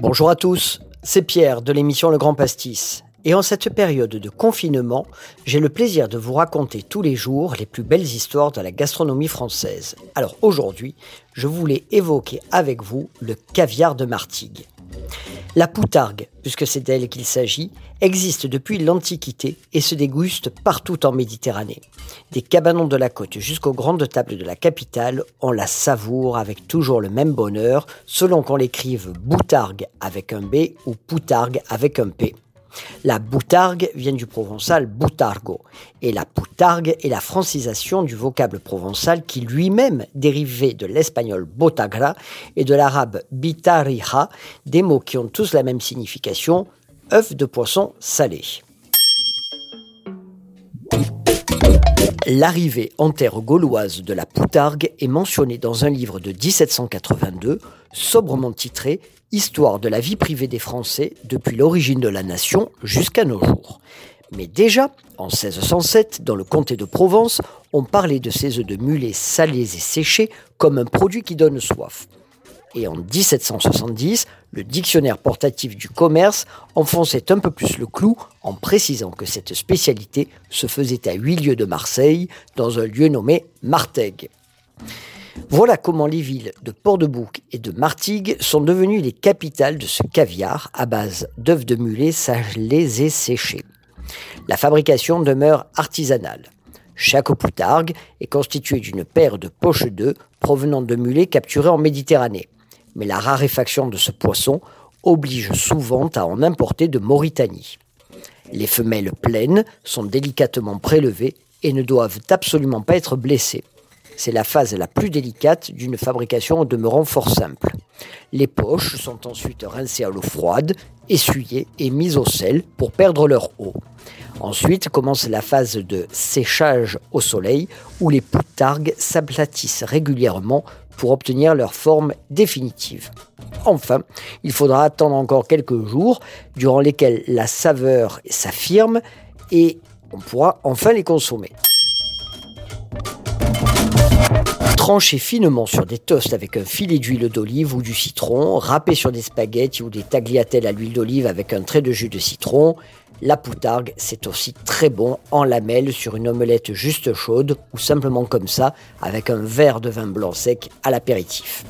Bonjour à tous, c'est Pierre de l'émission Le Grand Pastis. Et en cette période de confinement, j'ai le plaisir de vous raconter tous les jours les plus belles histoires de la gastronomie française. Alors aujourd'hui, je voulais évoquer avec vous le caviar de Martigues. La poutargue, puisque c'est d'elle qu'il s'agit, existe depuis l'Antiquité et se déguste partout en Méditerranée. Des cabanons de la côte jusqu'aux grandes tables de la capitale, on la savoure avec toujours le même bonheur, selon qu'on l'écrive boutargue avec un B ou poutargue avec un P. La boutargue vient du provençal boutargo, et la poutargue est la francisation du vocable provençal qui lui-même dérivait de l'espagnol botagra et de l'arabe bitarija, des mots qui ont tous la même signification, œuf de poisson salé. L'arrivée en terre gauloise de la poutargue est mentionnée dans un livre de 1782, sobrement titré Histoire de la vie privée des Français depuis l'origine de la nation jusqu'à nos jours. Mais déjà, en 1607, dans le comté de Provence, on parlait de ces œufs de mulet salés et séchés comme un produit qui donne soif. Et en 1770, le dictionnaire portatif du commerce enfonçait un peu plus le clou en précisant que cette spécialité se faisait à huit lieues de Marseille, dans un lieu nommé Martègue. Voilà comment les villes de Port-de-Bouc et de Martigues sont devenues les capitales de ce caviar à base d'œufs de mulet salés et séchés. La fabrication demeure artisanale. Chaque poutargue est constituée d'une paire de poches d'œufs provenant de mulets capturés en Méditerranée. Mais la raréfaction de ce poisson oblige souvent à en importer de Mauritanie. Les femelles pleines sont délicatement prélevées et ne doivent absolument pas être blessées. C'est la phase la plus délicate d'une fabrication au demeurant fort simple. Les poches sont ensuite rincées à l'eau froide, essuyées et mises au sel pour perdre leur eau. Ensuite commence la phase de séchage au soleil où les poutargues s'aplatissent régulièrement pour obtenir leur forme définitive. Enfin, il faudra attendre encore quelques jours durant lesquels la saveur s'affirme et on pourra enfin les consommer. Tranchez finement sur des toasts avec un filet d'huile d'olive ou du citron, râpez sur des spaghettis ou des tagliatelles à l'huile d'olive avec un trait de jus de citron. La poutargue, c'est aussi très bon en lamelles sur une omelette juste chaude ou simplement comme ça avec un verre de vin blanc sec à l'apéritif.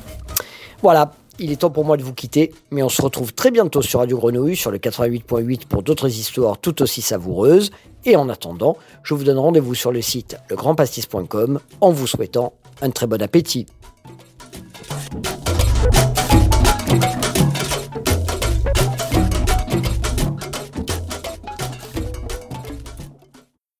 Voilà, il est temps pour moi de vous quitter, mais on se retrouve très bientôt sur Radio Grenouille sur le 88.8 pour d'autres histoires tout aussi savoureuses. Et en attendant, je vous donne rendez-vous sur le site legrandpastis.com en vous souhaitant un très bon appétit.